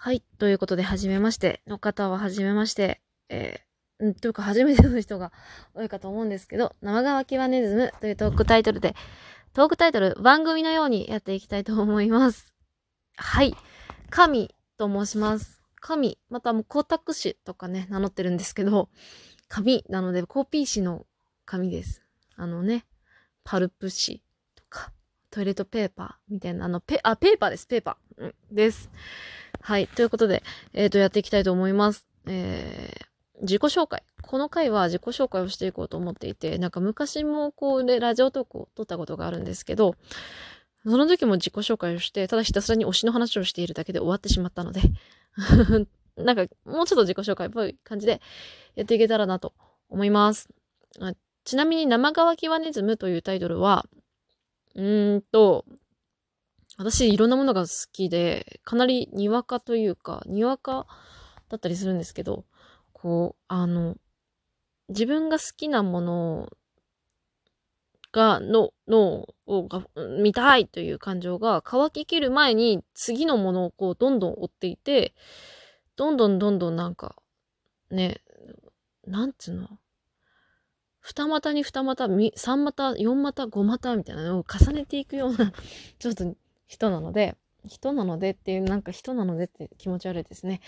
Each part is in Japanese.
はい。ということで、はじめましての方ははじめまして、えー、んというか、初めての人が多いかと思うんですけど、生乾きワネズムというトークタイトルで、トークタイトル、番組のようにやっていきたいと思います。はい。神と申します。神、またもう光沢師とかね、名乗ってるんですけど、紙なので、コピー紙の紙です。あのね、パルプ紙とか、トイレットペーパーみたいな、あの、ペ、あ、ペーパーです、ペーパー。うん、です。はい。ということで、えっ、ー、と、やっていきたいと思います。えー、自己紹介。この回は自己紹介をしていこうと思っていて、なんか昔もこうでラジオトークを撮ったことがあるんですけど、その時も自己紹介をして、ただひたすらに推しの話をしているだけで終わってしまったので なんかもうちょっと自己紹介っぽい感じでやっていけたらなと思います。ちなみに生乾きワネズムというタイトルは、うーんと、私いろんなものが好きで、かなりにわかというか、にわかだったりするんですけど、こう、あの、自分が好きなものが、の、のをが見たいという感情が乾ききる前に次のものをこうどんどん追っていて、どんどんどんどんなんか、ね、なんつうの？二股に二股、三股、四股、五股みたいなのを重ねていくようなちょっと人なので、人なのでっていう、なんか人なのでって気持ち悪いですね。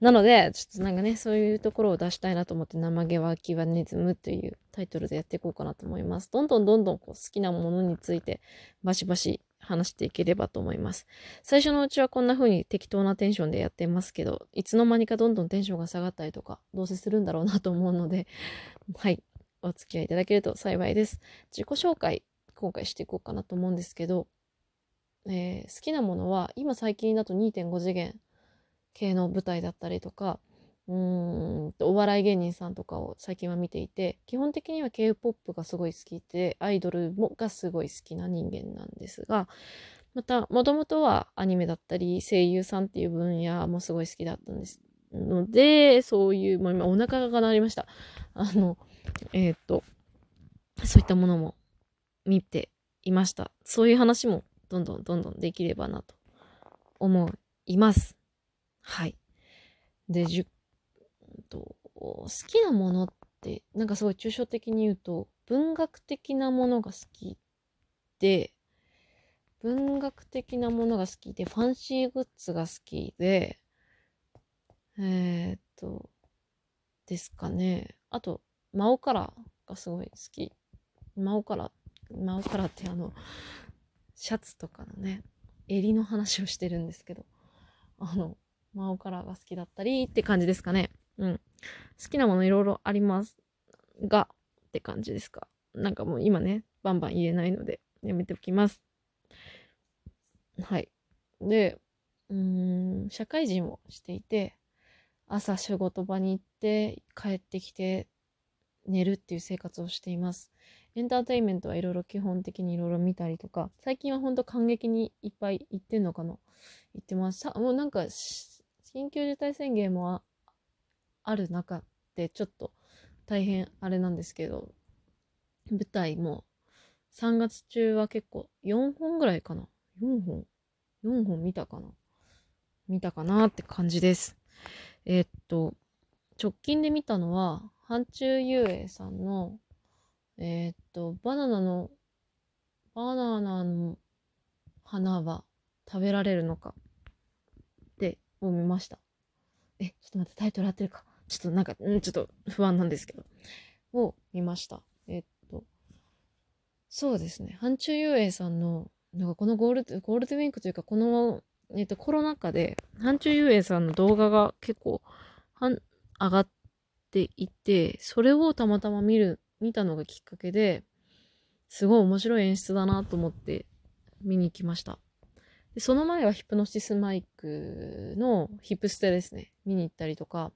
なので、ちょっとなんかね、そういうところを出したいなと思って、生毛はキワネズムというタイトルでやっていこうかなと思います。どんどんどんどんこう好きなものについてバシバシ話していければと思います。最初のうちはこんな風に適当なテンションでやってますけど、いつの間にかどんどんテンションが下がったりとか、どうせするんだろうなと思うので、はい、お付き合いいただけると幸いです。自己紹介、今回していこうかなと思うんですけど、えー、好きなものは今最近だと2.5次元系の舞台だったりとかうんお笑い芸人さんとかを最近は見ていて基本的には K-POP がすごい好きでアイドルもがすごい好きな人間なんですがまたもともとはアニメだったり声優さんっていう分野もすごい好きだったんですのでそういうもう今お腹が鳴りました。あのえっ、ー、とそういったものも見ていました。そういう話もどんどんどんどんできればなと思います。はい。で、じゅ、と、好きなものって、なんかすごい抽象的に言うと、文学的なものが好きで、文学的なものが好きで、ファンシーグッズが好きで、えー、っと、ですかね。あと、マオカラーがすごい好き。マオカラー、マオカラーってあの、シャツとかのね、襟の話をしてるんですけど、あの、マオカラーが好きだったりって感じですかね。うん。好きなものいろいろありますが、って感じですか。なんかもう今ね、バンバン言えないので、やめておきます。はい。で、うーん、社会人をしていて、朝仕事場に行って帰ってきて寝るっていう生活をしています。エンターテインメントはいろいろ基本的にいろいろ見たりとか、最近はほんと感激にいっぱい行ってんのかな？行ってます。さもうなんか、緊急事態宣言もある中でちょっと大変あれなんですけど、舞台も3月中は結構4本ぐらいかな ?4 本 ?4 本見たかな？見たかなって感じです。えー、っと、直近で見たのは、範中遊泳さんのえー、っと、バナナの、バナナの花は食べられるのかってを見ました。え、ちょっと待って、タイトル合ってるか。ちょっとなんか、んちょっと不安なんですけど。を見ました。えー、っと、そうですね。範中遊泳さんの、なんかこのゴールデ、ゴールデンウィークというか、この、えっと、コロナ禍で、範中遊泳さんの動画が結構、はん、上がっていて、それをたまたま見る見たのがきっかけで、すごい面白い演出だなと思って見に行きました。でその前はヒプノシスマイクのヒップステですね。見に行ったりとか、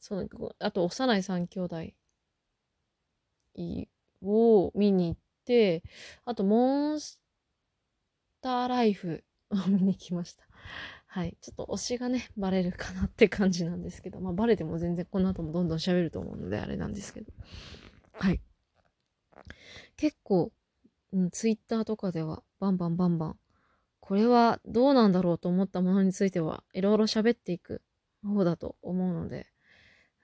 そのあと、幼い三兄弟を見に行って、あと、モンスターライフを見に来ました。はい。ちょっと推しがね、バレるかなって感じなんですけど、まあバレても全然この後もどんどん喋ると思うのであれなんですけど。はい。結構、うん、ツイッターとかではバンバンバンバン、これはどうなんだろうと思ったものについては、いろいろ喋っていく方だと思うので、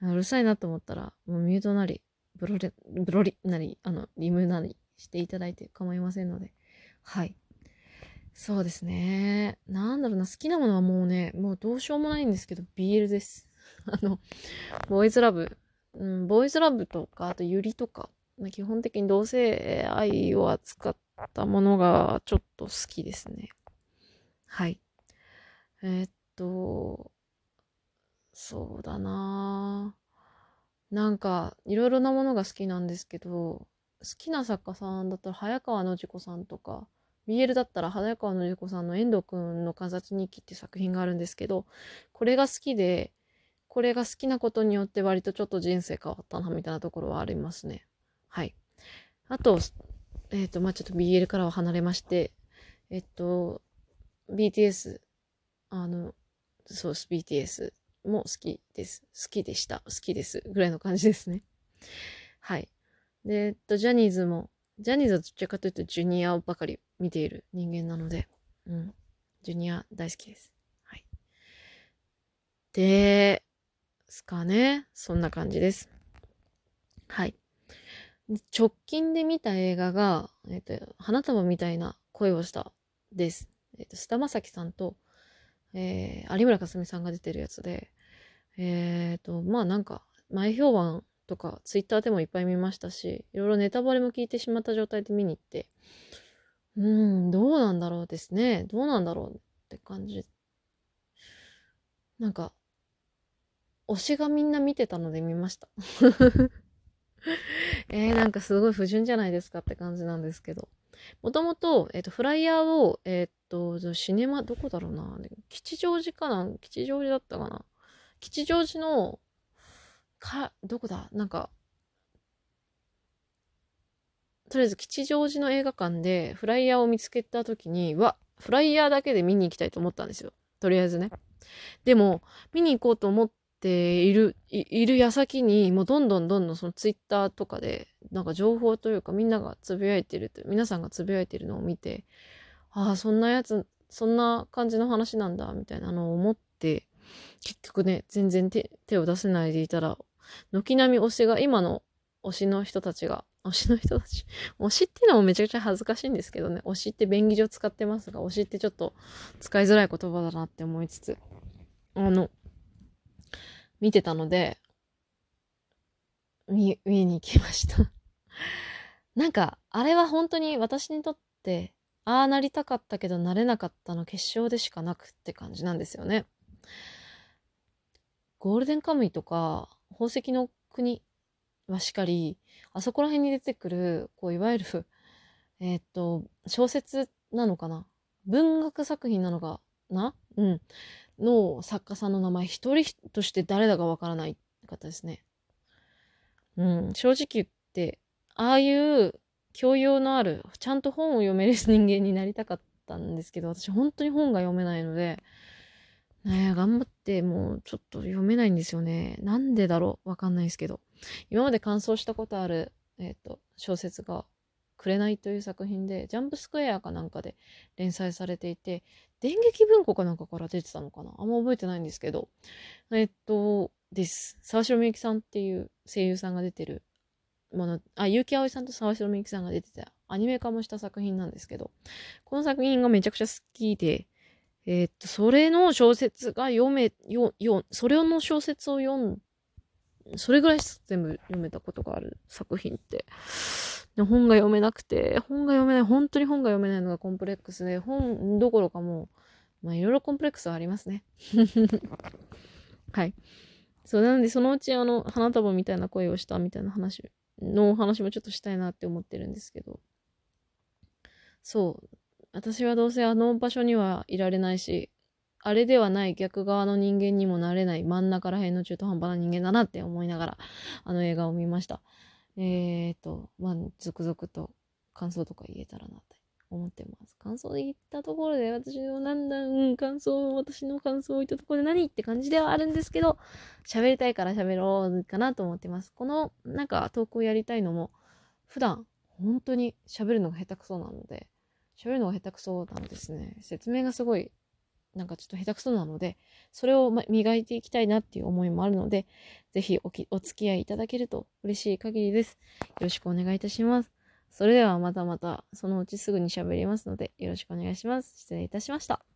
うるさいなと思ったら、もうミュートなり、ブロリ、ブロリなり、あの、リムなりしていただいて構いませんので、はい。そうですね。なんだろうな、好きなものはもうね、もうどうしようもないんですけど、BL です。あの、ボーイズラブ、うん、ボーイズラブとか、あとユリとかま、基本的に同性愛を扱ったものがちょっと好きですね。はい。えー、っと、そうだななんか、いろいろなものが好きなんですけど、好きな作家さんだったら早川のじ子さんとか、BL だったら早川のじ子さんの遠藤くんの観察日記って作品があるんですけど、これが好きで、これが好きなことによって割とちょっと人生変わったなみたいなところはありますね。はい。あと、えっ、ー、と、まあ、ちょっと BL からは離れまして、えっと、BTS、あの、そうです、BTS も好きです。好きでした。好きです。ぐらいの感じですね。はい。で、えっと、ジャニーズも、ジャニーズはどっちかというとジュニアばかり見ている人間なので、うん。ジュニア大好きです。はい。で、すかね。そんな感じです。はい。直近で見た映画が、えっ、と、花束みたいな声をしたです。えっ、と、菅田将暉さんと、えー、有村架純さんが出てるやつで、えっ、ー、と、まあなんか、前評判とか、ツイッターでもいっぱい見ましたし、いろいろネタバレも聞いてしまった状態で見に行って、うん、どうなんだろうですね。どうなんだろうって感じ。なんか、推しがみんな見てたので見ました。えー、なんかすごい不純じゃないですかって感じなんですけど。もともと、えっ、ー、と、フライヤーを、えっ、ー、と、シネマ、どこだろうな。吉祥寺かな吉祥寺だったかな吉祥寺の、か、どこだ？なんか、とりあえず吉祥寺の映画館でフライヤーを見つけた時に、わ、フライヤーだけで見に行きたいと思ったんですよ。とりあえずね。でも、見に行こうと思っている、いる矢先に、もうどんどんどんどんそのツイッターとかで、なんか情報というかみんながつぶやいてる皆さんがつぶやいてるのを見て、ああ、そんなやつ、そんな感じの話なんだ、みたいなのを思って、結局ね、全然手手を出せないでいたら、軒並み推しが、今の推しの人たちが、推しの人たち、推しっていうのもめちゃくちゃ恥ずかしいんですけどね、推しって便宜上使ってますが、推しってちょっと使いづらい言葉だなって思いつつ、あの、見てたので、見、見に行きました なんか、あれは本当に私にとって、ああなりたかったけどなれなかったの決勝でしかなくって感じなんですよね。ゴールデンカムイとか、宝石の国はしかり、あそこら辺に出てくる、こう、いわゆる、えー、っと、小説なのかな？文学作品なのかな？うん。の作家さんの名前、一人として誰だかわからない方ですね。うん。正直言って、ああいう教養のある、ちゃんと本を読める人間になりたかったんですけど、私本当に本が読めないので、ね頑張ってもうちょっと読めないんですよね。なんでだろう？わかんないですけど。今まで感想したことある、えっ、ー、と、小説が、紅という作品で、ジャンプスクエアかなんかで連載されていて、電撃文庫かなんかから出てたのかな？あんま覚えてないんですけど、えっと、です。沢城みゆきさんっていう声優さんが出てるもの、あ、結城葵さんと沢城みゆきさんが出てたアニメ化もした作品なんですけど、この作品がめちゃくちゃ好きで、え、っと、それの小説が読め、よ、よ、それの小説を読ん、それぐらい全部読めたことがある作品って。で本が読めなくて、本が読めない、本当に本が読めないのがコンプレックスで、本どころかもう、まあいろいろコンプレックスはありますね。はい。そう、なのでそのうちあの、花束みたいな声をしたみたいな話のお話もちょっとしたいなって思ってるんですけど。そう。私はどうせあの場所にはいられないし、あれではない逆側の人間にもなれない真ん中ら辺の中途半端な人間だなって思いながら、あの映画を見ました。えーと、まあ、続々と感想とか言えたらなって思ってます。感想で言ったところで、私のなんだ、うん、感想、私の感想を言ったところで何って感じではあるんですけど、喋りたいから喋ろうかなと思ってます。この、なんか、投稿やりたいのも、普段、本当に喋るのが下手くそなので、喋るのが下手くそなのですね。説明がすごい、なんかちょっと下手くそなので、それを磨いていきたいなっていう思いもあるので、ぜひおきお付き合いいただけると嬉しい限りです。よろしくお願いいたします。それではまたまた、そのうちすぐに喋りますので、よろしくお願いします。失礼いたしました。